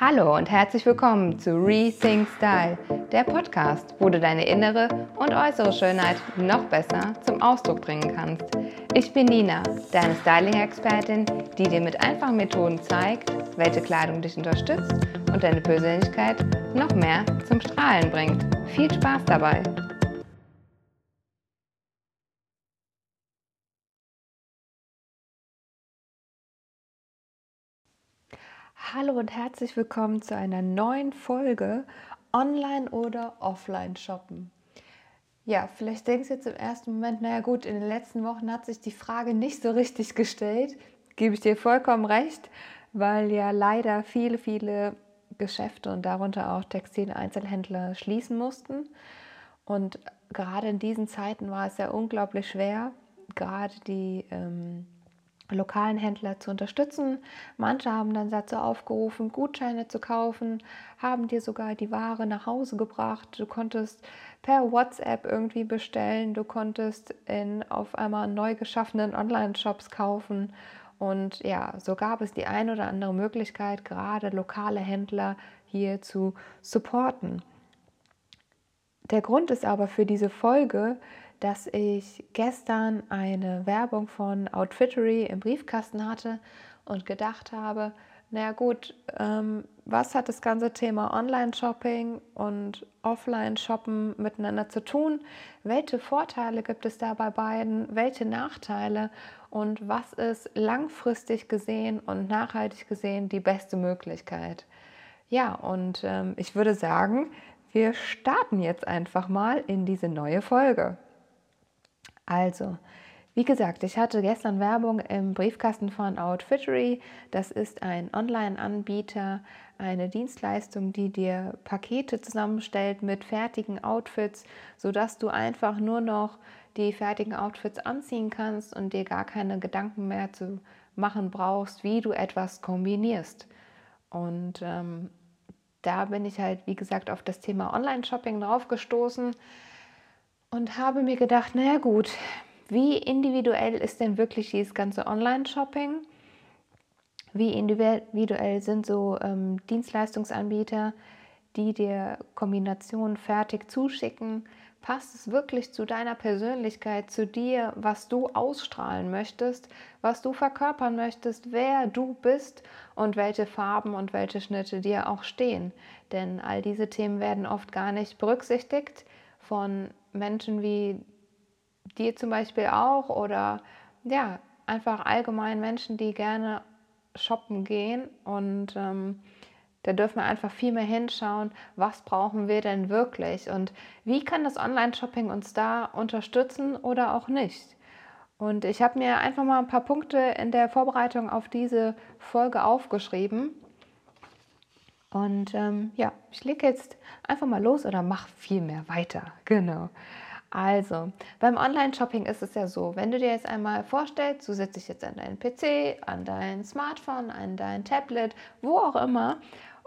Hallo und herzlich willkommen zu Rethink Style, der Podcast, wo du deine innere und äußere Schönheit noch besser zum Ausdruck bringen kannst. Ich bin Nina, deine Styling-Expertin, die dir mit einfachen Methoden zeigt, welche Kleidung dich unterstützt und deine Persönlichkeit noch mehr zum Strahlen bringt. Viel Spaß dabei! Hallo und herzlich willkommen zu einer neuen Folge Online oder Offline Shoppen. Ja, vielleicht denkst du jetzt im ersten Moment, naja gut, in den letzten Wochen hat sich die Frage nicht so richtig gestellt. Gebe ich dir vollkommen recht, weil ja leider viele, viele Geschäfte und darunter auch Textileinzelhändler schließen mussten. Und gerade in diesen Zeiten war es ja unglaublich schwer, gerade die ähm, lokalen Händler zu unterstützen. Manche haben dann dazu aufgerufen, Gutscheine zu kaufen, haben dir sogar die Ware nach Hause gebracht. Du konntest per WhatsApp irgendwie bestellen, du konntest in auf einmal neu geschaffenen Online-Shops kaufen. Und ja, so gab es die ein oder andere Möglichkeit, gerade lokale Händler hier zu supporten. Der Grund ist aber für diese Folge, dass ich gestern eine Werbung von Outfittery im Briefkasten hatte und gedacht habe, naja gut, ähm, was hat das ganze Thema Online-Shopping und Offline-Shoppen miteinander zu tun? Welche Vorteile gibt es da bei beiden? Welche Nachteile? Und was ist langfristig gesehen und nachhaltig gesehen die beste Möglichkeit? Ja, und ähm, ich würde sagen, wir starten jetzt einfach mal in diese neue Folge. Also, wie gesagt, ich hatte gestern Werbung im Briefkasten von Outfittery. Das ist ein Online-Anbieter, eine Dienstleistung, die dir Pakete zusammenstellt mit fertigen Outfits, sodass du einfach nur noch die fertigen Outfits anziehen kannst und dir gar keine Gedanken mehr zu machen brauchst, wie du etwas kombinierst. Und ähm, da bin ich halt, wie gesagt, auf das Thema Online-Shopping draufgestoßen und habe mir gedacht, naja gut, wie individuell ist denn wirklich dieses ganze Online-Shopping? Wie individuell sind so ähm, Dienstleistungsanbieter, die dir Kombinationen fertig zuschicken? Passt es wirklich zu deiner Persönlichkeit, zu dir, was du ausstrahlen möchtest, was du verkörpern möchtest, wer du bist und welche Farben und welche Schnitte dir auch stehen? Denn all diese Themen werden oft gar nicht berücksichtigt von Menschen wie dir zum Beispiel auch oder ja, einfach allgemein Menschen, die gerne shoppen gehen und ähm, da dürfen wir einfach viel mehr hinschauen, was brauchen wir denn wirklich und wie kann das Online-Shopping uns da unterstützen oder auch nicht. Und ich habe mir einfach mal ein paar Punkte in der Vorbereitung auf diese Folge aufgeschrieben. Und ähm, ja, ich lege jetzt einfach mal los oder mache viel mehr weiter. Genau. Also, beim Online-Shopping ist es ja so, wenn du dir jetzt einmal vorstellst, du setzt dich jetzt an deinen PC, an dein Smartphone, an dein Tablet, wo auch immer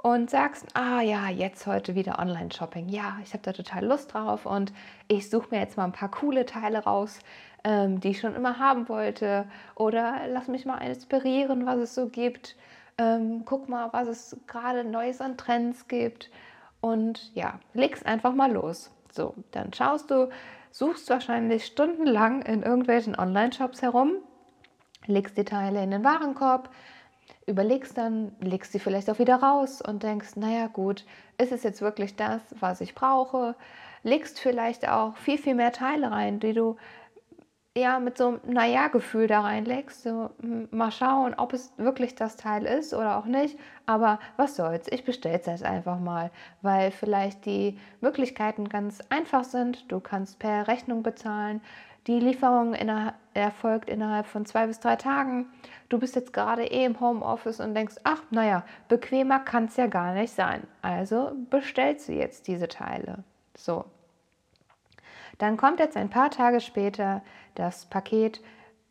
und sagst, ah ja, jetzt heute wieder Online-Shopping. Ja, ich habe da total Lust drauf und ich suche mir jetzt mal ein paar coole Teile raus, ähm, die ich schon immer haben wollte. Oder lass mich mal inspirieren, was es so gibt. Ähm, guck mal, was es gerade Neues an Trends gibt. Und ja, legst einfach mal los. So, dann schaust du, suchst wahrscheinlich stundenlang in irgendwelchen Online-Shops herum, legst die Teile in den Warenkorb, überlegst dann, legst sie vielleicht auch wieder raus und denkst, naja gut, ist es jetzt wirklich das, was ich brauche? Legst vielleicht auch viel, viel mehr Teile rein, die du ja mit so einem Naja-Gefühl da reinlegst. So, hm, mal schauen, ob es wirklich das Teil ist oder auch nicht. Aber was soll's, ich bestelle es jetzt einfach mal, weil vielleicht die Möglichkeiten ganz einfach sind. Du kannst per Rechnung bezahlen. Die Lieferung inner erfolgt innerhalb von zwei bis drei Tagen. Du bist jetzt gerade eh im Homeoffice und denkst, ach, naja, bequemer kann es ja gar nicht sein. Also bestellst du jetzt diese Teile. So, dann kommt jetzt ein paar Tage später das Paket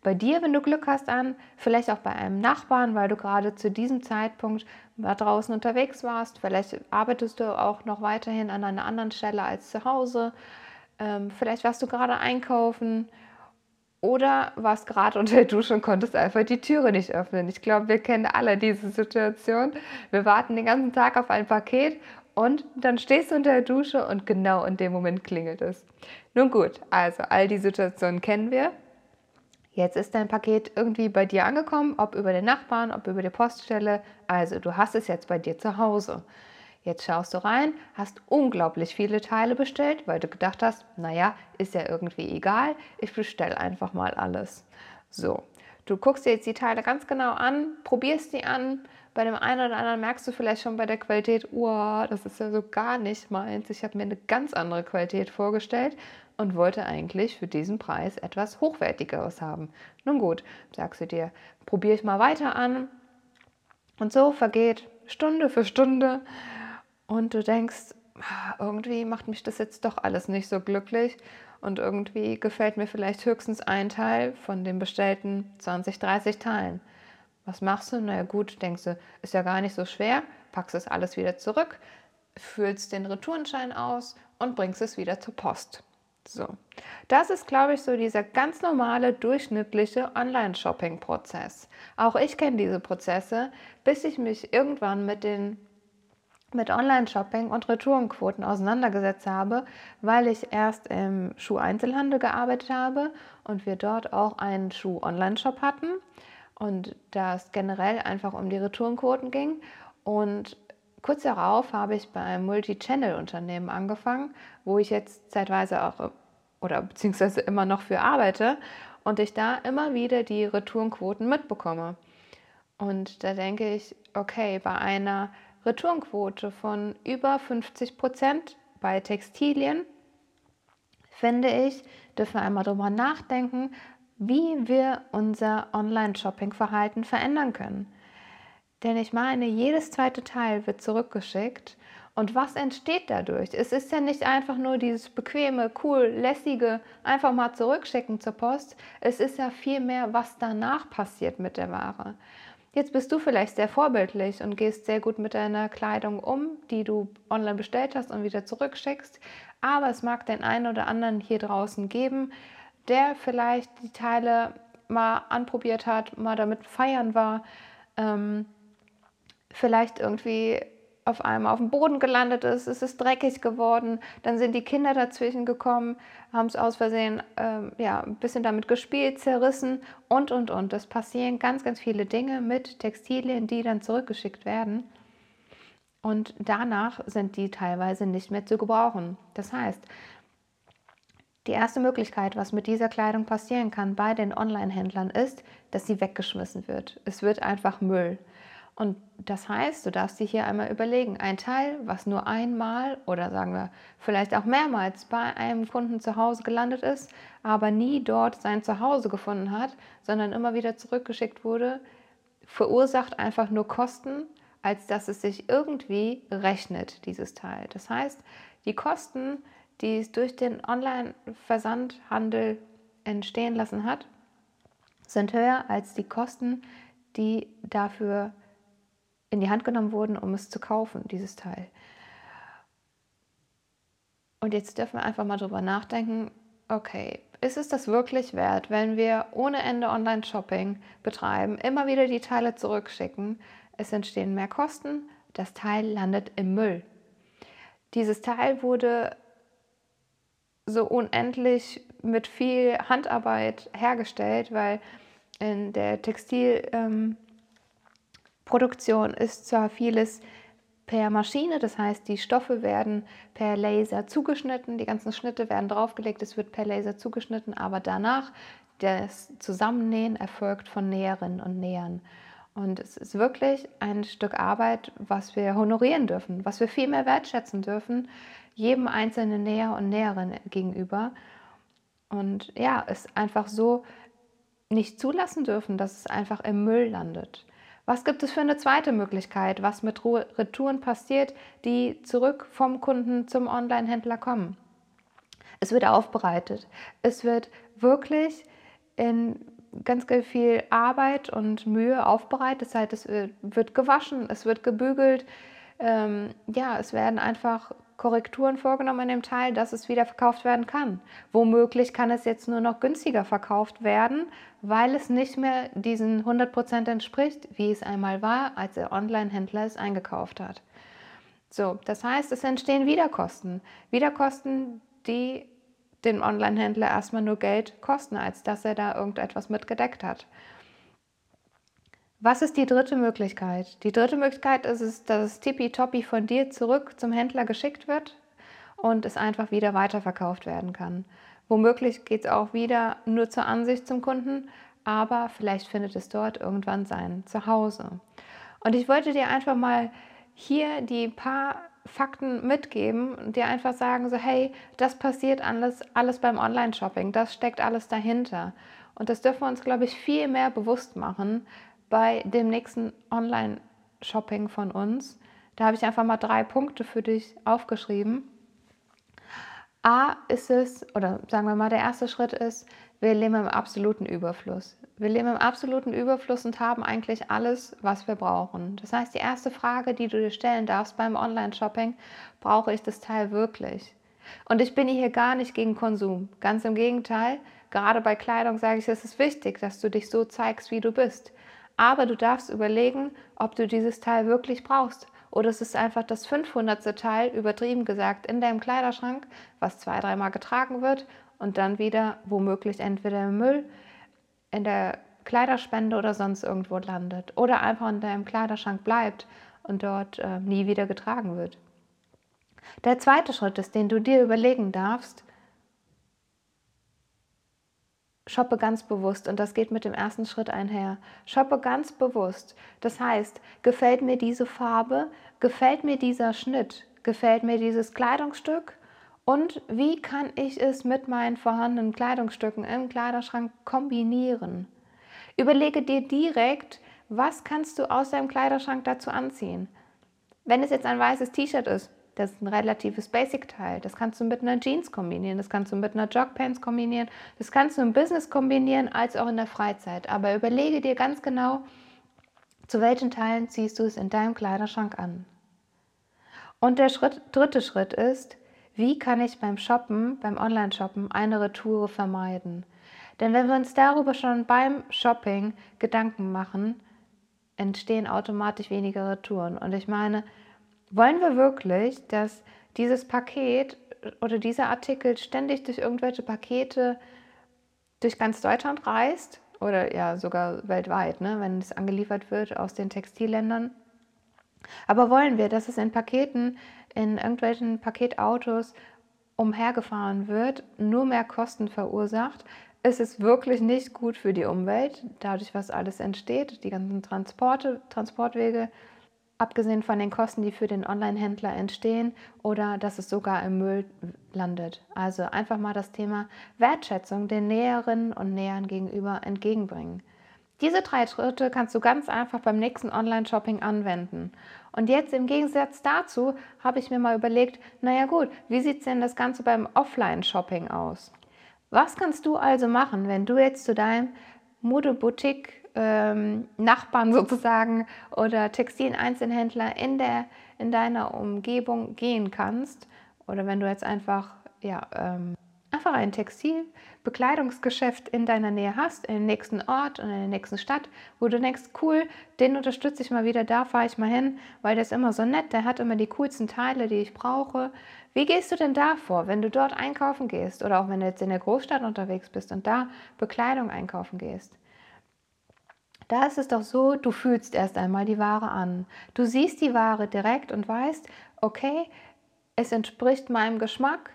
bei dir, wenn du Glück hast, an, vielleicht auch bei einem Nachbarn, weil du gerade zu diesem Zeitpunkt da draußen unterwegs warst. Vielleicht arbeitest du auch noch weiterhin an einer anderen Stelle als zu Hause. Ähm, vielleicht warst du gerade einkaufen Oder warst gerade unter der Dusche und konntest einfach die Türe nicht öffnen. Ich glaube, wir kennen alle diese Situation. Wir warten den ganzen Tag auf ein Paket und dann stehst du unter der Dusche und genau in dem Moment klingelt es. Nun gut, also all die Situationen kennen wir. Jetzt ist dein Paket irgendwie bei dir angekommen, ob über den Nachbarn, ob über die Poststelle. Also du hast es jetzt bei dir zu Hause. Jetzt schaust du rein, hast unglaublich viele Teile bestellt, weil du gedacht hast, naja, ist ja irgendwie egal, ich bestelle einfach mal alles. So, du guckst dir jetzt die Teile ganz genau an, probierst die an. Bei dem einen oder anderen merkst du vielleicht schon bei der Qualität, oh, das ist ja so gar nicht meins. Ich habe mir eine ganz andere Qualität vorgestellt und wollte eigentlich für diesen Preis etwas Hochwertigeres haben. Nun gut, sagst du dir, probiere ich mal weiter an. Und so vergeht Stunde für Stunde und du denkst, ah, irgendwie macht mich das jetzt doch alles nicht so glücklich und irgendwie gefällt mir vielleicht höchstens ein Teil von den bestellten 20, 30 Teilen. Was machst du? Na ja, gut, denkst du, ist ja gar nicht so schwer, packst es alles wieder zurück, füllst den Retourenschein aus und bringst es wieder zur Post. So, das ist, glaube ich, so dieser ganz normale, durchschnittliche Online-Shopping-Prozess. Auch ich kenne diese Prozesse, bis ich mich irgendwann mit den mit Online-Shopping und Retourenquoten auseinandergesetzt habe, weil ich erst im Schuheinzelhandel gearbeitet habe und wir dort auch einen Schuh-Online-Shop hatten und das generell einfach um die Retourenquoten ging. Und kurz darauf habe ich bei einem Multi-Channel-Unternehmen angefangen, wo ich jetzt zeitweise auch oder beziehungsweise immer noch für arbeite und ich da immer wieder die Retourenquoten mitbekomme. Und da denke ich, okay, bei einer Retourenquote von über 50 Prozent bei Textilien, finde ich, dürfen wir einmal darüber nachdenken, wie wir unser Online-Shopping-Verhalten verändern können. Denn ich meine, jedes zweite Teil wird zurückgeschickt. Und was entsteht dadurch? Es ist ja nicht einfach nur dieses bequeme, cool, lässige, einfach mal zurückschicken zur Post. Es ist ja viel mehr, was danach passiert mit der Ware. Jetzt bist du vielleicht sehr vorbildlich und gehst sehr gut mit deiner Kleidung um, die du online bestellt hast und wieder zurückschickst. Aber es mag den einen oder anderen hier draußen geben, der vielleicht die Teile mal anprobiert hat, mal damit feiern war, ähm, vielleicht irgendwie auf einmal auf dem Boden gelandet ist, es ist dreckig geworden, dann sind die Kinder dazwischen gekommen, haben es aus Versehen ähm, ja, ein bisschen damit gespielt, zerrissen und, und, und. Es passieren ganz, ganz viele Dinge mit Textilien, die dann zurückgeschickt werden. Und danach sind die teilweise nicht mehr zu gebrauchen. Das heißt, die erste Möglichkeit, was mit dieser Kleidung passieren kann bei den Online-Händlern, ist, dass sie weggeschmissen wird. Es wird einfach Müll. Und das heißt, du darfst dir hier einmal überlegen, ein Teil, was nur einmal oder sagen wir vielleicht auch mehrmals bei einem Kunden zu Hause gelandet ist, aber nie dort sein Zuhause gefunden hat, sondern immer wieder zurückgeschickt wurde, verursacht einfach nur Kosten, als dass es sich irgendwie rechnet, dieses Teil. Das heißt, die Kosten, die es durch den Online-Versandhandel entstehen lassen hat, sind höher als die Kosten, die dafür in die Hand genommen wurden, um es zu kaufen, dieses Teil. Und jetzt dürfen wir einfach mal drüber nachdenken, okay, ist es das wirklich wert, wenn wir ohne Ende Online-Shopping betreiben, immer wieder die Teile zurückschicken, es entstehen mehr Kosten, das Teil landet im Müll. Dieses Teil wurde so unendlich mit viel Handarbeit hergestellt, weil in der Textil... Ähm, ist zwar vieles per Maschine, das heißt, die Stoffe werden per Laser zugeschnitten, die ganzen Schnitte werden draufgelegt, es wird per Laser zugeschnitten, aber danach das Zusammennähen erfolgt von Näherinnen und Nähern. Und es ist wirklich ein Stück Arbeit, was wir honorieren dürfen, was wir viel mehr wertschätzen dürfen, jedem einzelnen Näher und Näherin gegenüber. Und ja, es einfach so nicht zulassen dürfen, dass es einfach im Müll landet. Was gibt es für eine zweite Möglichkeit, was mit Retouren passiert, die zurück vom Kunden zum Online-Händler kommen? Es wird aufbereitet. Es wird wirklich in ganz, ganz viel Arbeit und Mühe aufbereitet. Das heißt, es wird gewaschen, es wird gebügelt, ähm, ja, es werden einfach Korrekturen vorgenommen in dem Teil, dass es wieder verkauft werden kann. Womöglich kann es jetzt nur noch günstiger verkauft werden, weil es nicht mehr diesen 100% entspricht, wie es einmal war, als der Online-Händler es eingekauft hat. So, das heißt, es entstehen Wiederkosten. Wiederkosten, die den Online-Händler erstmal nur Geld kosten, als dass er da irgendetwas mitgedeckt hat. Was ist die dritte Möglichkeit? Die dritte Möglichkeit ist es, dass es tippitoppi von dir zurück zum Händler geschickt wird und es einfach wieder weiterverkauft werden kann. Womöglich geht es auch wieder nur zur Ansicht zum Kunden, aber vielleicht findet es dort irgendwann sein Zuhause. Und ich wollte dir einfach mal hier die paar Fakten mitgeben und dir einfach sagen, so hey, das passiert alles, alles beim Online-Shopping, das steckt alles dahinter. Und das dürfen wir uns, glaube ich, viel mehr bewusst machen, bei dem nächsten Online-Shopping von uns. Da habe ich einfach mal drei Punkte für dich aufgeschrieben. A ist es, oder sagen wir mal, der erste Schritt ist, wir leben im absoluten Überfluss. Wir leben im absoluten Überfluss und haben eigentlich alles, was wir brauchen. Das heißt, die erste Frage, die du dir stellen darfst beim Online-Shopping, brauche ich das Teil wirklich? Und ich bin hier gar nicht gegen Konsum. Ganz im Gegenteil, gerade bei Kleidung sage ich, es ist wichtig, dass du dich so zeigst, wie du bist. Aber du darfst überlegen, ob du dieses Teil wirklich brauchst. Oder es ist einfach das 500. Teil, übertrieben gesagt, in deinem Kleiderschrank, was zwei, dreimal getragen wird und dann wieder womöglich entweder im Müll, in der Kleiderspende oder sonst irgendwo landet. Oder einfach in deinem Kleiderschrank bleibt und dort äh, nie wieder getragen wird. Der zweite Schritt ist, den du dir überlegen darfst, shoppe ganz bewusst und das geht mit dem ersten Schritt einher. Shoppe ganz bewusst. Das heißt, gefällt mir diese Farbe, gefällt mir dieser Schnitt, gefällt mir dieses Kleidungsstück und wie kann ich es mit meinen vorhandenen Kleidungsstücken im Kleiderschrank kombinieren? Überlege dir direkt, was kannst du aus deinem Kleiderschrank dazu anziehen. Wenn es jetzt ein weißes T-Shirt ist, das ist ein relatives Basic-Teil. Das kannst du mit einer Jeans kombinieren, das kannst du mit einer Jogpants kombinieren, das kannst du im Business kombinieren, als auch in der Freizeit. Aber überlege dir ganz genau, zu welchen Teilen ziehst du es in deinem Kleiderschrank an. Und der Schritt, dritte Schritt ist, wie kann ich beim Shoppen, beim Online-Shoppen eine Retoure vermeiden? Denn wenn wir uns darüber schon beim Shopping Gedanken machen, entstehen automatisch weniger Retouren. Und ich meine, wollen wir wirklich, dass dieses Paket oder dieser Artikel ständig durch irgendwelche Pakete durch ganz Deutschland reist oder ja sogar weltweit, ne, wenn es angeliefert wird aus den Textilländern? Aber wollen wir, dass es in Paketen, in irgendwelchen Paketautos umhergefahren wird, nur mehr Kosten verursacht? Es ist wirklich nicht gut für die Umwelt, dadurch, was alles entsteht, die ganzen Transporte, Transportwege abgesehen von den Kosten, die für den Online-Händler entstehen oder dass es sogar im Müll landet. Also einfach mal das Thema Wertschätzung den Näherinnen und Nähern gegenüber entgegenbringen. Diese drei Schritte kannst du ganz einfach beim nächsten Online-Shopping anwenden. Und jetzt im Gegensatz dazu habe ich mir mal überlegt, naja gut, wie sieht denn das Ganze beim Offline-Shopping aus? Was kannst du also machen, wenn du jetzt zu deinem Modeboutique ähm, sozusagen oder Textil-Einzelhändler in, in deiner Umgebung gehen kannst. Oder wenn du jetzt einfach, ja, ähm, einfach ein Textilbekleidungsgeschäft in deiner Nähe hast, in den nächsten Ort und in der nächsten Stadt, wo du denkst, cool, den unterstütze ich mal wieder, da fahre ich mal hin, weil der ist immer so nett, der hat immer die coolsten Teile, die ich brauche. Wie gehst du denn da vor, wenn du dort einkaufen gehst oder auch wenn du jetzt in der Großstadt unterwegs bist und da Bekleidung einkaufen gehst? Da ist es doch so, du fühlst erst einmal die Ware an. Du siehst die Ware direkt und weißt, okay, es entspricht meinem Geschmack.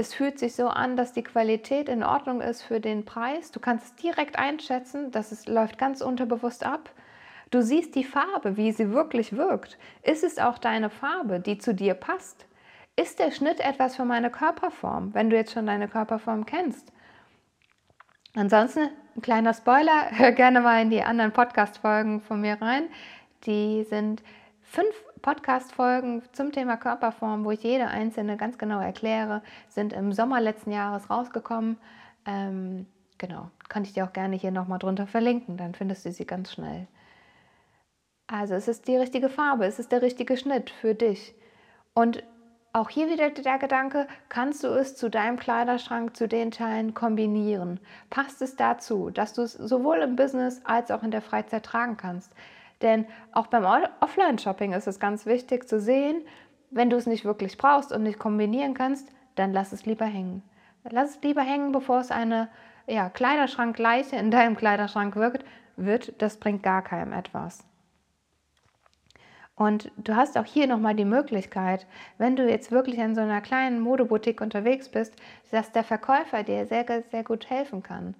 Es fühlt sich so an, dass die Qualität in Ordnung ist für den Preis. Du kannst es direkt einschätzen, dass es läuft ganz unterbewusst ab. Du siehst die Farbe, wie sie wirklich wirkt. Ist es auch deine Farbe, die zu dir passt? Ist der Schnitt etwas für meine Körperform, wenn du jetzt schon deine Körperform kennst? Ansonsten ein kleiner Spoiler, hör gerne mal in die anderen Podcast-Folgen von mir rein. Die sind fünf Podcast-Folgen zum Thema Körperform, wo ich jede einzelne ganz genau erkläre, sind im Sommer letzten Jahres rausgekommen. Ähm, genau, kann ich dir auch gerne hier nochmal drunter verlinken, dann findest du sie ganz schnell. Also es ist die richtige Farbe, es ist der richtige Schnitt für dich. Und auch hier wieder der Gedanke, kannst du es zu deinem Kleiderschrank, zu den Teilen kombinieren? Passt es dazu, dass du es sowohl im Business als auch in der Freizeit tragen kannst? Denn auch beim Offline-Shopping ist es ganz wichtig zu sehen, wenn du es nicht wirklich brauchst und nicht kombinieren kannst, dann lass es lieber hängen. Lass es lieber hängen, bevor es eine ja, Kleiderschrankleiche in deinem Kleiderschrank wirkt, wird. Das bringt gar keinem etwas. Und du hast auch hier nochmal die Möglichkeit, wenn du jetzt wirklich in so einer kleinen Modeboutique unterwegs bist, dass der Verkäufer dir sehr, sehr gut helfen kann.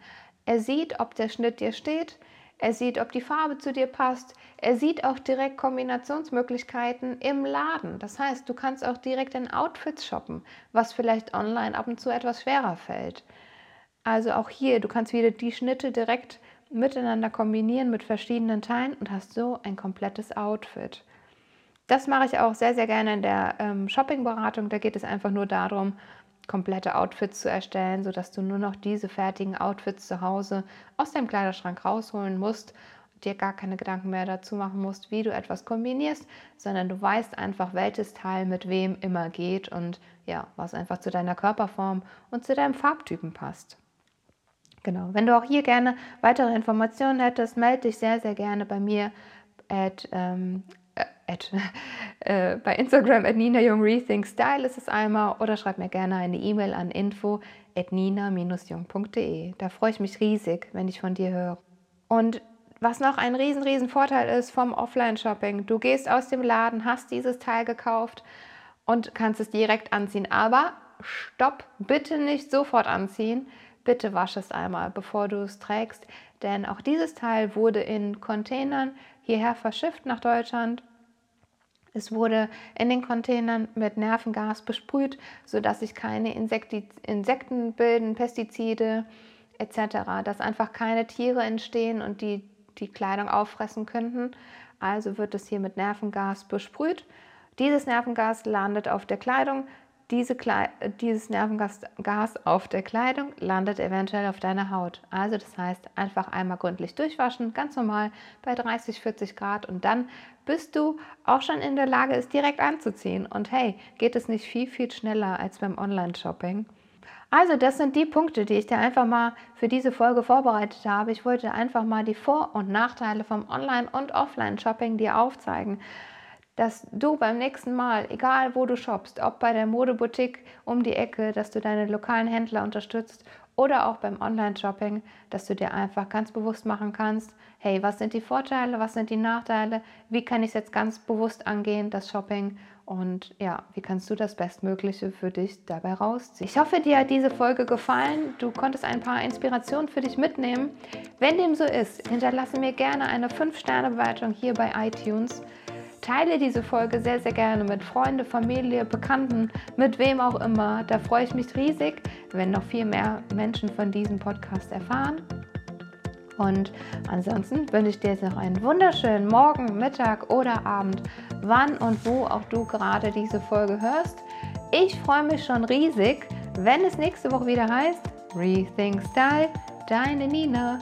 Er sieht, ob der Schnitt dir steht, er sieht, ob die Farbe zu dir passt, er sieht auch direkt Kombinationsmöglichkeiten im Laden. Das heißt, du kannst auch direkt in Outfits shoppen, was vielleicht online ab und zu etwas schwerer fällt. Also auch hier, du kannst wieder die Schnitte direkt miteinander kombinieren mit verschiedenen Teilen und hast so ein komplettes Outfit. Das mache ich auch sehr, sehr gerne in der ähm, Shopping-Beratung. Da geht es einfach nur darum, komplette Outfits zu erstellen, sodass du nur noch diese fertigen Outfits zu Hause aus deinem Kleiderschrank rausholen musst dir gar keine Gedanken mehr dazu machen musst, wie du etwas kombinierst, sondern du weißt einfach, welches Teil mit wem immer geht und ja, was einfach zu deiner Körperform und zu deinem Farbtypen passt. Genau, wenn du auch hier gerne weitere Informationen hättest, melde dich sehr, sehr gerne bei mir at, ähm, at, äh, bei Instagram at Nina Jung Rethink Style ist es einmal oder schreib mir gerne eine E-Mail an info at nina-jung.de. Da freue ich mich riesig, wenn ich von dir höre. Und was noch ein riesen, riesen Vorteil ist vom Offline-Shopping, du gehst aus dem Laden, hast dieses Teil gekauft und kannst es direkt anziehen. Aber stopp, bitte nicht sofort anziehen. Bitte wasch es einmal, bevor du es trägst, denn auch dieses Teil wurde in Containern hierher verschifft nach Deutschland es wurde in den Containern mit Nervengas besprüht, sodass sich keine Insekten bilden, Pestizide etc., dass einfach keine Tiere entstehen und die die Kleidung auffressen könnten. Also wird es hier mit Nervengas besprüht. Dieses Nervengas landet auf der Kleidung, diese dieses Nervengas auf der Kleidung landet eventuell auf deiner Haut. Also das heißt, einfach einmal gründlich durchwaschen, ganz normal bei 30, 40 Grad und dann bist du auch schon in der Lage, es direkt anzuziehen. Und hey, geht es nicht viel, viel schneller als beim Online-Shopping? Also das sind die Punkte, die ich dir einfach mal für diese Folge vorbereitet habe. Ich wollte einfach mal die Vor- und Nachteile vom Online- und Offline-Shopping dir aufzeigen dass du beim nächsten Mal, egal wo du shoppst, ob bei der Modeboutique um die Ecke, dass du deine lokalen Händler unterstützt oder auch beim Online-Shopping, dass du dir einfach ganz bewusst machen kannst, hey, was sind die Vorteile, was sind die Nachteile, wie kann ich es jetzt ganz bewusst angehen, das Shopping und ja, wie kannst du das Bestmögliche für dich dabei rausziehen. Ich hoffe, dir hat diese Folge gefallen, du konntest ein paar Inspirationen für dich mitnehmen. Wenn dem so ist, hinterlasse mir gerne eine 5-Sterne-Bewertung hier bei iTunes. Teile diese Folge sehr, sehr gerne mit Freunden, Familie, Bekannten, mit wem auch immer. Da freue ich mich riesig, wenn noch viel mehr Menschen von diesem Podcast erfahren. Und ansonsten wünsche ich dir jetzt noch einen wunderschönen Morgen, Mittag oder Abend, wann und wo auch du gerade diese Folge hörst. Ich freue mich schon riesig, wenn es nächste Woche wieder heißt Rethink Style, deine Nina.